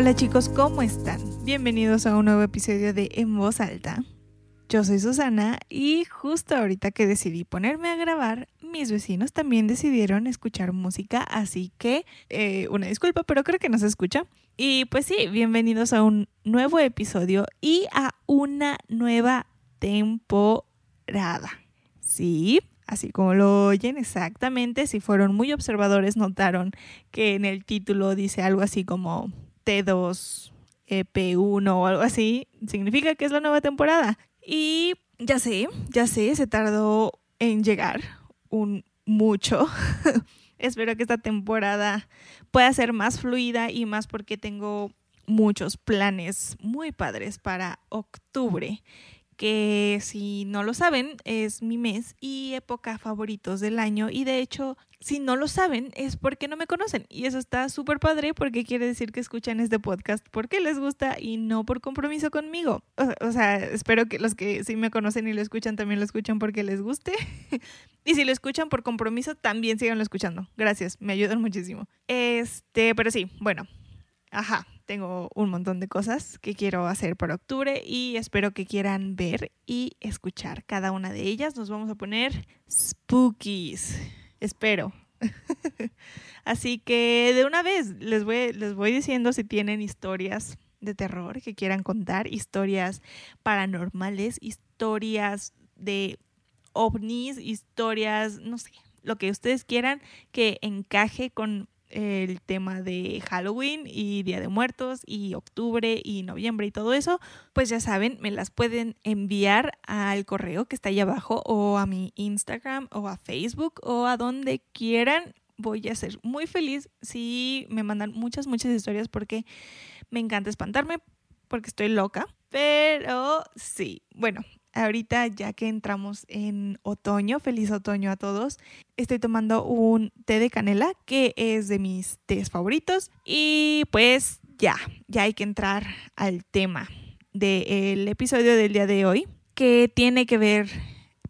Hola, chicos, ¿cómo están? Bienvenidos a un nuevo episodio de En Voz Alta. Yo soy Susana y justo ahorita que decidí ponerme a grabar, mis vecinos también decidieron escuchar música, así que eh, una disculpa, pero creo que no se escucha. Y pues sí, bienvenidos a un nuevo episodio y a una nueva temporada. Sí, así como lo oyen exactamente, si fueron muy observadores notaron que en el título dice algo así como T2 EP1 o algo así, significa que es la nueva temporada. Y ya sé, ya sé, se tardó en llegar un mucho. Espero que esta temporada pueda ser más fluida y más porque tengo muchos planes muy padres para octubre que si no lo saben es mi mes y época favoritos del año y de hecho si no lo saben es porque no me conocen y eso está súper padre porque quiere decir que escuchan este podcast porque les gusta y no por compromiso conmigo. O, sea, espero que los que sí me conocen y lo escuchan también lo escuchan porque les guste y si lo escuchan por compromiso también síganlo escuchando. Gracias, me ayudan muchísimo. Este, pero sí, bueno, ajá, tengo un montón de cosas que quiero hacer para octubre y espero que quieran ver y escuchar cada una de ellas. Nos vamos a poner spookies. Espero. Así que de una vez les voy, les voy diciendo si tienen historias de terror que quieran contar, historias paranormales, historias de ovnis, historias, no sé, lo que ustedes quieran que encaje con el tema de Halloween y Día de Muertos y octubre y noviembre y todo eso, pues ya saben, me las pueden enviar al correo que está ahí abajo o a mi Instagram o a Facebook o a donde quieran. Voy a ser muy feliz si me mandan muchas, muchas historias porque me encanta espantarme porque estoy loca. Pero sí, bueno, ahorita ya que entramos en otoño, feliz otoño a todos, estoy tomando un té de canela que es de mis tés favoritos y pues ya, ya hay que entrar al tema del episodio del día de hoy que tiene que ver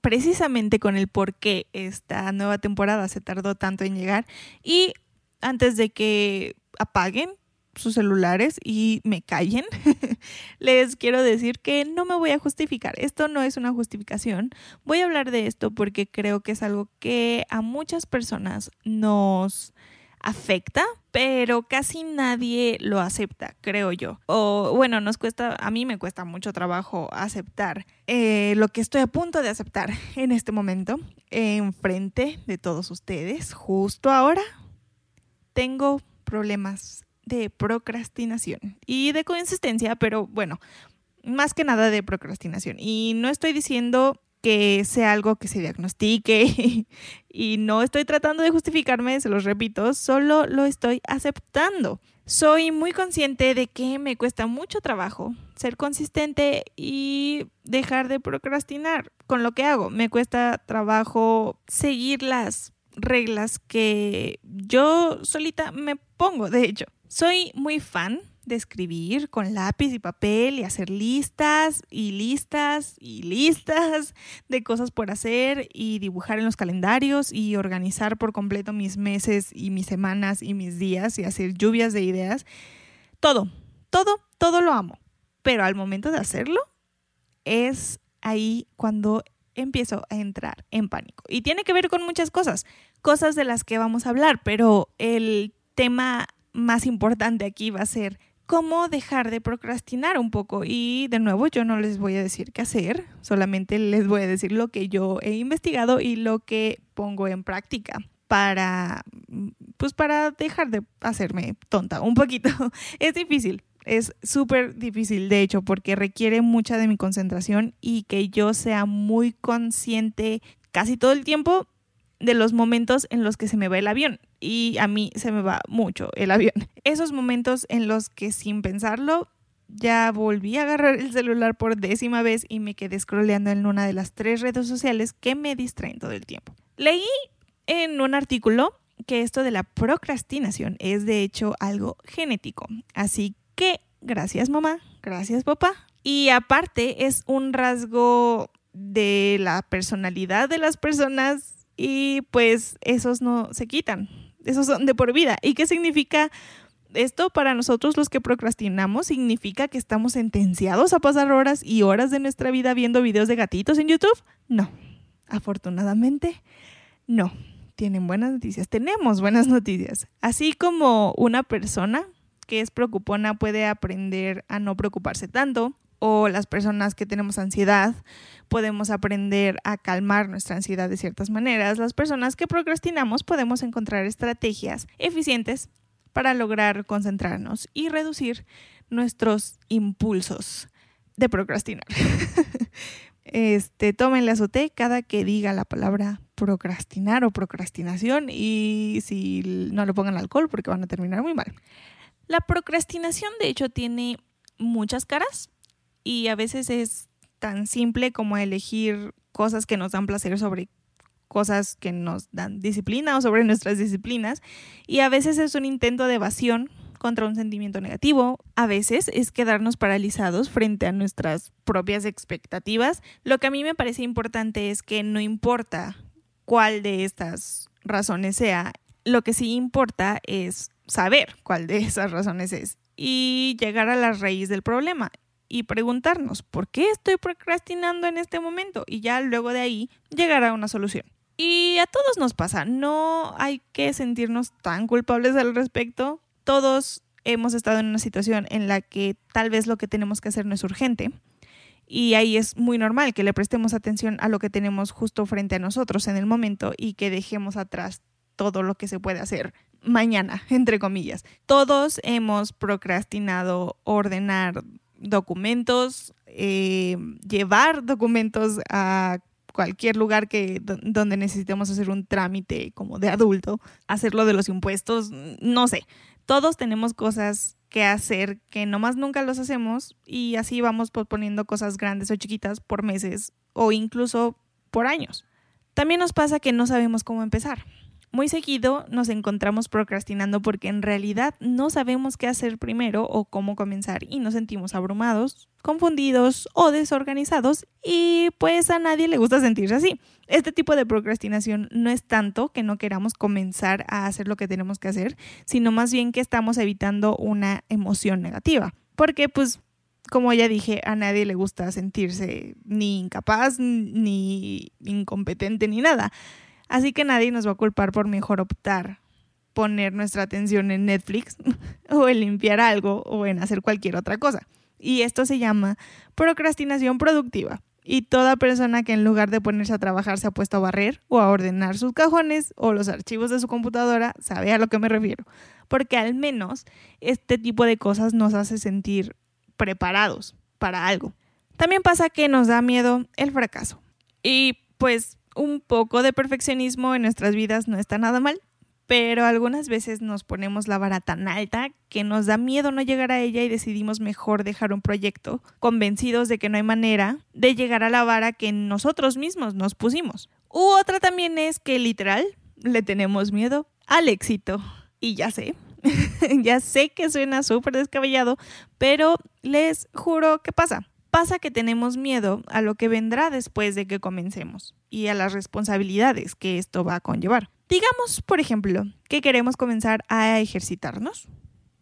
precisamente con el por qué esta nueva temporada se tardó tanto en llegar y antes de que apaguen sus celulares y me callen, les quiero decir que no me voy a justificar. Esto no es una justificación. Voy a hablar de esto porque creo que es algo que a muchas personas nos afecta, pero casi nadie lo acepta, creo yo. O bueno, nos cuesta, a mí me cuesta mucho trabajo aceptar eh, lo que estoy a punto de aceptar en este momento, enfrente de todos ustedes, justo ahora. Tengo problemas de procrastinación y de consistencia, pero bueno, más que nada de procrastinación. Y no estoy diciendo que sea algo que se diagnostique y no estoy tratando de justificarme, se los repito, solo lo estoy aceptando. Soy muy consciente de que me cuesta mucho trabajo ser consistente y dejar de procrastinar con lo que hago. Me cuesta trabajo seguir las reglas que yo solita me pongo, de hecho. Soy muy fan de escribir con lápiz y papel y hacer listas y listas y listas de cosas por hacer y dibujar en los calendarios y organizar por completo mis meses y mis semanas y mis días y hacer lluvias de ideas. Todo, todo, todo lo amo. Pero al momento de hacerlo es ahí cuando empiezo a entrar en pánico. Y tiene que ver con muchas cosas, cosas de las que vamos a hablar, pero el tema más importante aquí va a ser cómo dejar de procrastinar un poco. Y de nuevo, yo no les voy a decir qué hacer, solamente les voy a decir lo que yo he investigado y lo que pongo en práctica para pues para dejar de hacerme tonta un poquito. Es difícil, Es súper difícil, de hecho, porque requiere mucha de mi concentración y que yo sea muy consciente casi todo el tiempo de los momentos en los que se me va el avión. Y a mí se me va mucho el avión. Esos momentos en los que sin pensarlo ya volví a agarrar el celular por décima vez y me quedé scrolleando en una de las tres redes sociales que me distraen todo el tiempo. Leí en un artículo que esto de la procrastinación es de hecho algo genético. Así que gracias mamá, gracias papá. Y aparte es un rasgo de la personalidad de las personas y pues esos no se quitan, esos son de por vida. ¿Y qué significa esto para nosotros los que procrastinamos? ¿Significa que estamos sentenciados a pasar horas y horas de nuestra vida viendo videos de gatitos en YouTube? No, afortunadamente no. Tienen buenas noticias, tenemos buenas noticias. Así como una persona que es preocupona puede aprender a no preocuparse tanto, o las personas que tenemos ansiedad podemos aprender a calmar nuestra ansiedad de ciertas maneras. Las personas que procrastinamos podemos encontrar estrategias eficientes para lograr concentrarnos y reducir nuestros impulsos de procrastinar. este, tómenle a su té cada que diga la palabra procrastinar o procrastinación y si no le pongan alcohol porque van a terminar muy mal. La procrastinación de hecho tiene muchas caras y a veces es tan simple como elegir cosas que nos dan placer sobre cosas que nos dan disciplina o sobre nuestras disciplinas. Y a veces es un intento de evasión contra un sentimiento negativo, a veces es quedarnos paralizados frente a nuestras propias expectativas. Lo que a mí me parece importante es que no importa cuál de estas razones sea, lo que sí importa es saber cuál de esas razones es y llegar a la raíz del problema y preguntarnos por qué estoy procrastinando en este momento y ya luego de ahí llegar a una solución. Y a todos nos pasa, no hay que sentirnos tan culpables al respecto. Todos hemos estado en una situación en la que tal vez lo que tenemos que hacer no es urgente. Y ahí es muy normal que le prestemos atención a lo que tenemos justo frente a nosotros en el momento y que dejemos atrás todo lo que se puede hacer mañana, entre comillas. Todos hemos procrastinado ordenar documentos, eh, llevar documentos a cualquier lugar que donde necesitemos hacer un trámite como de adulto, hacerlo de los impuestos, no sé. Todos tenemos cosas que hacer que nomás nunca los hacemos y así vamos posponiendo cosas grandes o chiquitas por meses o incluso por años. También nos pasa que no sabemos cómo empezar. Muy seguido nos encontramos procrastinando porque en realidad no sabemos qué hacer primero o cómo comenzar y nos sentimos abrumados, confundidos o desorganizados y pues a nadie le gusta sentirse así. Este tipo de procrastinación no es tanto que no queramos comenzar a hacer lo que tenemos que hacer, sino más bien que estamos evitando una emoción negativa. Porque pues como ya dije, a nadie le gusta sentirse ni incapaz, ni incompetente, ni nada. Así que nadie nos va a culpar por mejor optar poner nuestra atención en Netflix o en limpiar algo o en hacer cualquier otra cosa. Y esto se llama procrastinación productiva. Y toda persona que en lugar de ponerse a trabajar se ha puesto a barrer o a ordenar sus cajones o los archivos de su computadora sabe a lo que me refiero. Porque al menos este tipo de cosas nos hace sentir preparados para algo. También pasa que nos da miedo el fracaso. Y pues un poco de perfeccionismo en nuestras vidas no está nada mal, pero algunas veces nos ponemos la vara tan alta que nos da miedo no llegar a ella y decidimos mejor dejar un proyecto, convencidos de que no hay manera de llegar a la vara que nosotros mismos nos pusimos. U otra también es que literal le tenemos miedo al éxito. Y ya sé, ya sé que suena súper descabellado, pero les juro que pasa pasa que tenemos miedo a lo que vendrá después de que comencemos y a las responsabilidades que esto va a conllevar. Digamos, por ejemplo, que queremos comenzar a ejercitarnos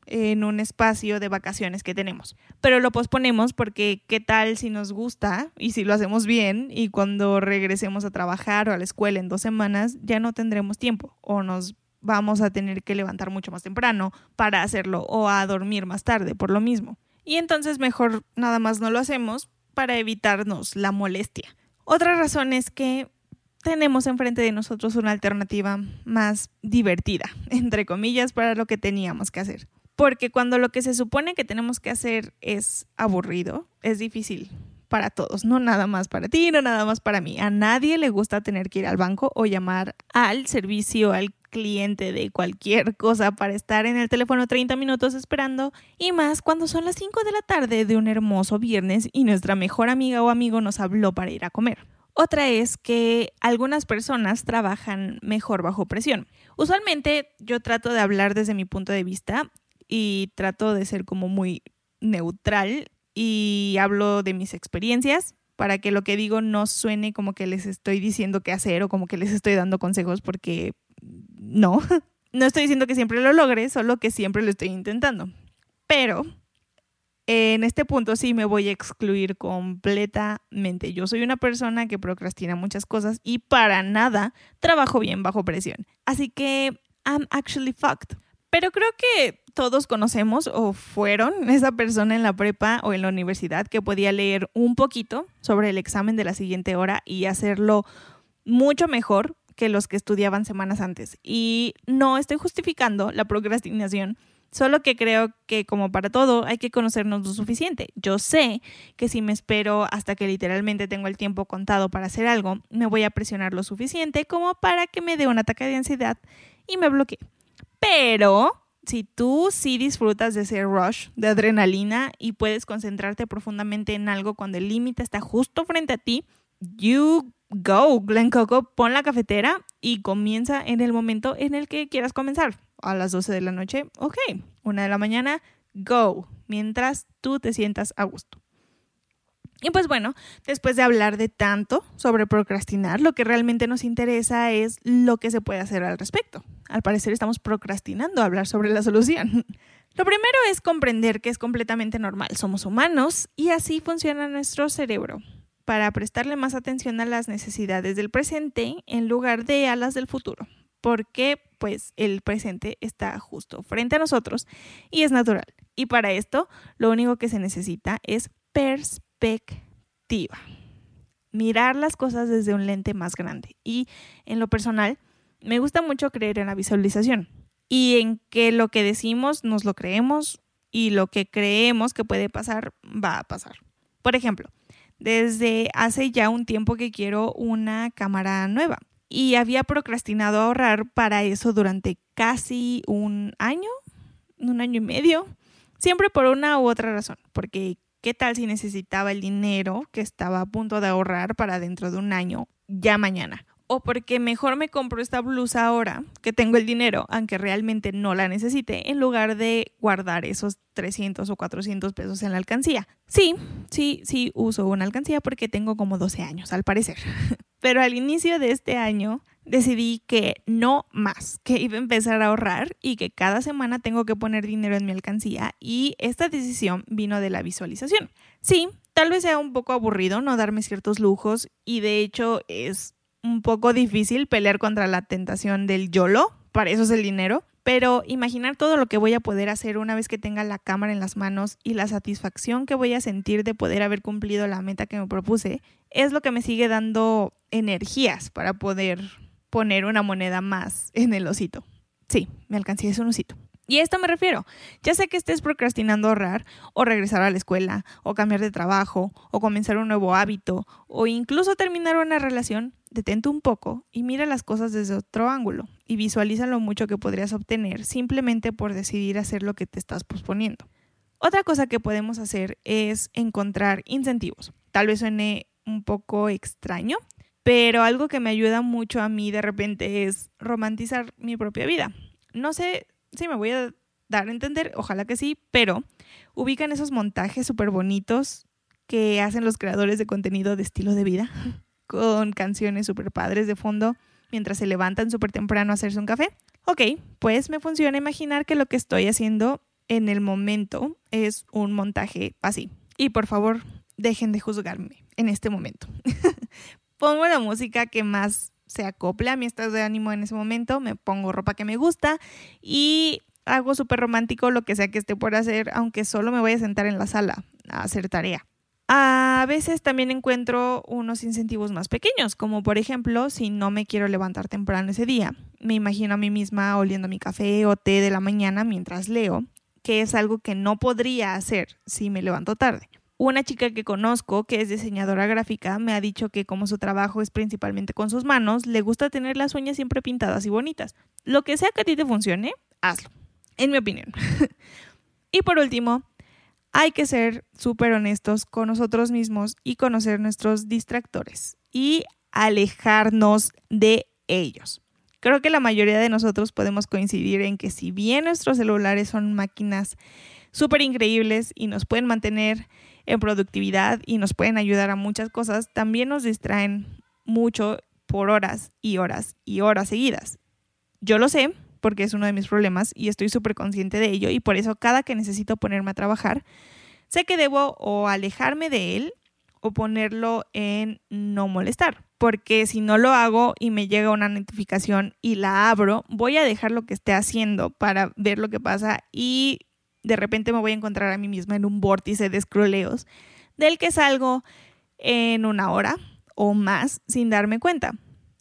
en un espacio de vacaciones que tenemos, pero lo posponemos porque qué tal si nos gusta y si lo hacemos bien y cuando regresemos a trabajar o a la escuela en dos semanas ya no tendremos tiempo o nos vamos a tener que levantar mucho más temprano para hacerlo o a dormir más tarde por lo mismo y entonces mejor nada más no lo hacemos para evitarnos la molestia. Otra razón es que tenemos enfrente de nosotros una alternativa más divertida, entre comillas, para lo que teníamos que hacer. Porque cuando lo que se supone que tenemos que hacer es aburrido, es difícil para todos, no nada más para ti, no nada más para mí. A nadie le gusta tener que ir al banco o llamar al servicio, al cliente de cualquier cosa para estar en el teléfono 30 minutos esperando y más cuando son las 5 de la tarde de un hermoso viernes y nuestra mejor amiga o amigo nos habló para ir a comer. Otra es que algunas personas trabajan mejor bajo presión. Usualmente yo trato de hablar desde mi punto de vista y trato de ser como muy neutral y hablo de mis experiencias para que lo que digo no suene como que les estoy diciendo qué hacer o como que les estoy dando consejos porque no, no estoy diciendo que siempre lo logre, solo que siempre lo estoy intentando. Pero en este punto sí me voy a excluir completamente. Yo soy una persona que procrastina muchas cosas y para nada trabajo bien bajo presión. Así que I'm actually fucked. Pero creo que todos conocemos o fueron esa persona en la prepa o en la universidad que podía leer un poquito sobre el examen de la siguiente hora y hacerlo mucho mejor que los que estudiaban semanas antes. Y no estoy justificando la procrastinación, solo que creo que como para todo hay que conocernos lo suficiente. Yo sé que si me espero hasta que literalmente tengo el tiempo contado para hacer algo, me voy a presionar lo suficiente como para que me dé un ataque de ansiedad y me bloquee. Pero si tú sí disfrutas de ese rush de adrenalina y puedes concentrarte profundamente en algo cuando el límite está justo frente a ti, you go, Glen Coco, pon la cafetera y comienza en el momento en el que quieras comenzar. A las 12 de la noche, ok. Una de la mañana, go, mientras tú te sientas a gusto. Y pues bueno, después de hablar de tanto sobre procrastinar, lo que realmente nos interesa es lo que se puede hacer al respecto. Al parecer estamos procrastinando hablar sobre la solución. Lo primero es comprender que es completamente normal, somos humanos y así funciona nuestro cerebro para prestarle más atención a las necesidades del presente en lugar de a las del futuro, porque pues el presente está justo frente a nosotros y es natural. Y para esto lo único que se necesita es perspectiva. Mirar las cosas desde un lente más grande. Y en lo personal, me gusta mucho creer en la visualización y en que lo que decimos nos lo creemos y lo que creemos que puede pasar va a pasar. Por ejemplo, desde hace ya un tiempo que quiero una cámara nueva y había procrastinado ahorrar para eso durante casi un año, un año y medio, siempre por una u otra razón, porque ¿qué tal si necesitaba el dinero que estaba a punto de ahorrar para dentro de un año, ya mañana? O porque mejor me compro esta blusa ahora que tengo el dinero, aunque realmente no la necesite, en lugar de guardar esos 300 o 400 pesos en la alcancía. Sí, sí, sí uso una alcancía porque tengo como 12 años, al parecer. Pero al inicio de este año decidí que no más, que iba a empezar a ahorrar y que cada semana tengo que poner dinero en mi alcancía y esta decisión vino de la visualización. Sí, tal vez sea un poco aburrido no darme ciertos lujos y de hecho es un poco difícil pelear contra la tentación del YOLO, para eso es el dinero, pero imaginar todo lo que voy a poder hacer una vez que tenga la cámara en las manos y la satisfacción que voy a sentir de poder haber cumplido la meta que me propuse, es lo que me sigue dando energías para poder poner una moneda más en el osito. Sí, me alcancé ese un osito. Y a esto me refiero. Ya sé que estés procrastinando ahorrar o regresar a la escuela o cambiar de trabajo o comenzar un nuevo hábito o incluso terminar una relación, detente un poco y mira las cosas desde otro ángulo y visualiza lo mucho que podrías obtener simplemente por decidir hacer lo que te estás posponiendo. Otra cosa que podemos hacer es encontrar incentivos. Tal vez suene un poco extraño, pero algo que me ayuda mucho a mí de repente es romantizar mi propia vida. No sé sí me voy a dar a entender, ojalá que sí, pero ubican esos montajes súper bonitos que hacen los creadores de contenido de estilo de vida, con canciones súper padres de fondo mientras se levantan súper temprano a hacerse un café. Ok, pues me funciona imaginar que lo que estoy haciendo en el momento es un montaje así. Y por favor, dejen de juzgarme en este momento. Pongo la música que más se acople a mi estado de ánimo en ese momento, me pongo ropa que me gusta y hago súper romántico lo que sea que esté por hacer, aunque solo me voy a sentar en la sala a hacer tarea. A veces también encuentro unos incentivos más pequeños, como por ejemplo, si no me quiero levantar temprano ese día, me imagino a mí misma oliendo mi café o té de la mañana mientras leo, que es algo que no podría hacer si me levanto tarde. Una chica que conozco, que es diseñadora gráfica, me ha dicho que como su trabajo es principalmente con sus manos, le gusta tener las uñas siempre pintadas y bonitas. Lo que sea que a ti te funcione, hazlo, en mi opinión. y por último, hay que ser súper honestos con nosotros mismos y conocer nuestros distractores y alejarnos de ellos. Creo que la mayoría de nosotros podemos coincidir en que si bien nuestros celulares son máquinas súper increíbles y nos pueden mantener en productividad y nos pueden ayudar a muchas cosas, también nos distraen mucho por horas y horas y horas seguidas. Yo lo sé porque es uno de mis problemas y estoy súper consciente de ello y por eso cada que necesito ponerme a trabajar, sé que debo o alejarme de él o ponerlo en no molestar, porque si no lo hago y me llega una notificación y la abro, voy a dejar lo que esté haciendo para ver lo que pasa y de repente me voy a encontrar a mí misma en un vórtice de scrolleos del que salgo en una hora o más sin darme cuenta,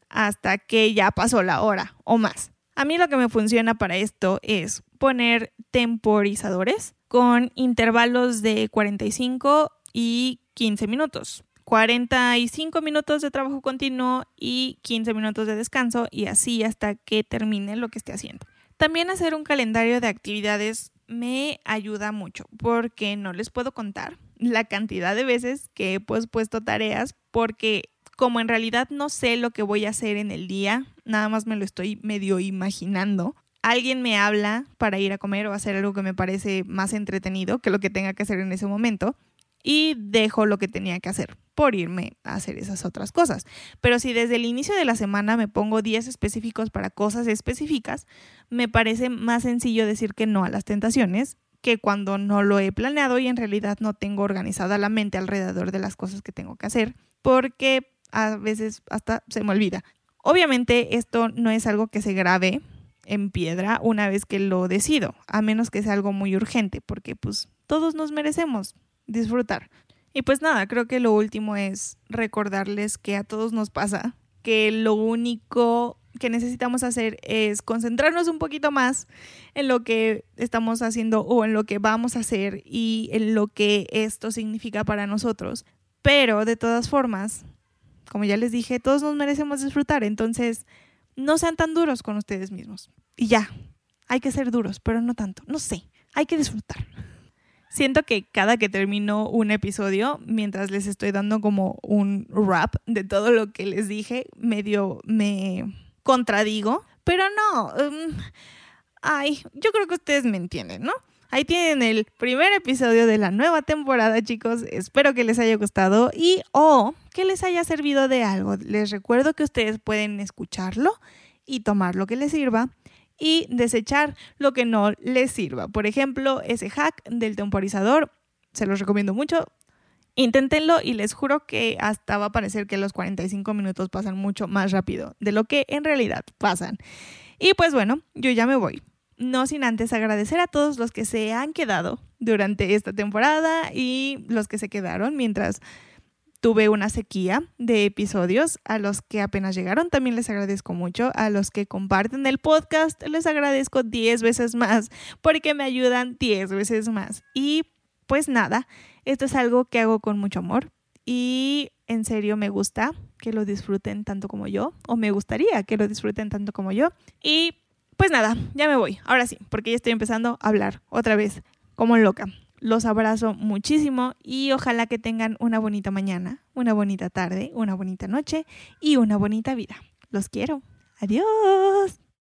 hasta que ya pasó la hora o más. A mí lo que me funciona para esto es poner temporizadores con intervalos de 45 y 15 minutos. 45 minutos de trabajo continuo y 15 minutos de descanso y así hasta que termine lo que esté haciendo. También hacer un calendario de actividades me ayuda mucho porque no les puedo contar la cantidad de veces que he puesto tareas porque como en realidad no sé lo que voy a hacer en el día, nada más me lo estoy medio imaginando. Alguien me habla para ir a comer o hacer algo que me parece más entretenido que lo que tenga que hacer en ese momento y dejo lo que tenía que hacer por irme a hacer esas otras cosas. Pero si desde el inicio de la semana me pongo días específicos para cosas específicas, me parece más sencillo decir que no a las tentaciones que cuando no lo he planeado y en realidad no tengo organizada la mente alrededor de las cosas que tengo que hacer, porque a veces hasta se me olvida. Obviamente esto no es algo que se grabe en piedra una vez que lo decido, a menos que sea algo muy urgente, porque pues todos nos merecemos disfrutar. Y pues nada, creo que lo último es recordarles que a todos nos pasa, que lo único que necesitamos hacer es concentrarnos un poquito más en lo que estamos haciendo o en lo que vamos a hacer y en lo que esto significa para nosotros. Pero de todas formas, como ya les dije, todos nos merecemos disfrutar, entonces no sean tan duros con ustedes mismos. Y ya, hay que ser duros, pero no tanto, no sé, hay que disfrutar. Siento que cada que termino un episodio, mientras les estoy dando como un rap de todo lo que les dije, medio me contradigo, pero no. Um, ay, yo creo que ustedes me entienden, ¿no? Ahí tienen el primer episodio de la nueva temporada, chicos. Espero que les haya gustado y o que les haya servido de algo. Les recuerdo que ustedes pueden escucharlo y tomar lo que les sirva y desechar lo que no les sirva. Por ejemplo, ese hack del temporizador, se los recomiendo mucho. Inténtenlo y les juro que hasta va a parecer que los 45 minutos pasan mucho más rápido de lo que en realidad pasan. Y pues bueno, yo ya me voy. No sin antes agradecer a todos los que se han quedado durante esta temporada y los que se quedaron mientras tuve una sequía de episodios. A los que apenas llegaron también les agradezco mucho. A los que comparten el podcast les agradezco 10 veces más porque me ayudan 10 veces más. Y pues nada, esto es algo que hago con mucho amor y en serio me gusta que lo disfruten tanto como yo o me gustaría que lo disfruten tanto como yo. Y pues nada, ya me voy. Ahora sí, porque ya estoy empezando a hablar otra vez como loca. Los abrazo muchísimo y ojalá que tengan una bonita mañana, una bonita tarde, una bonita noche y una bonita vida. Los quiero. Adiós.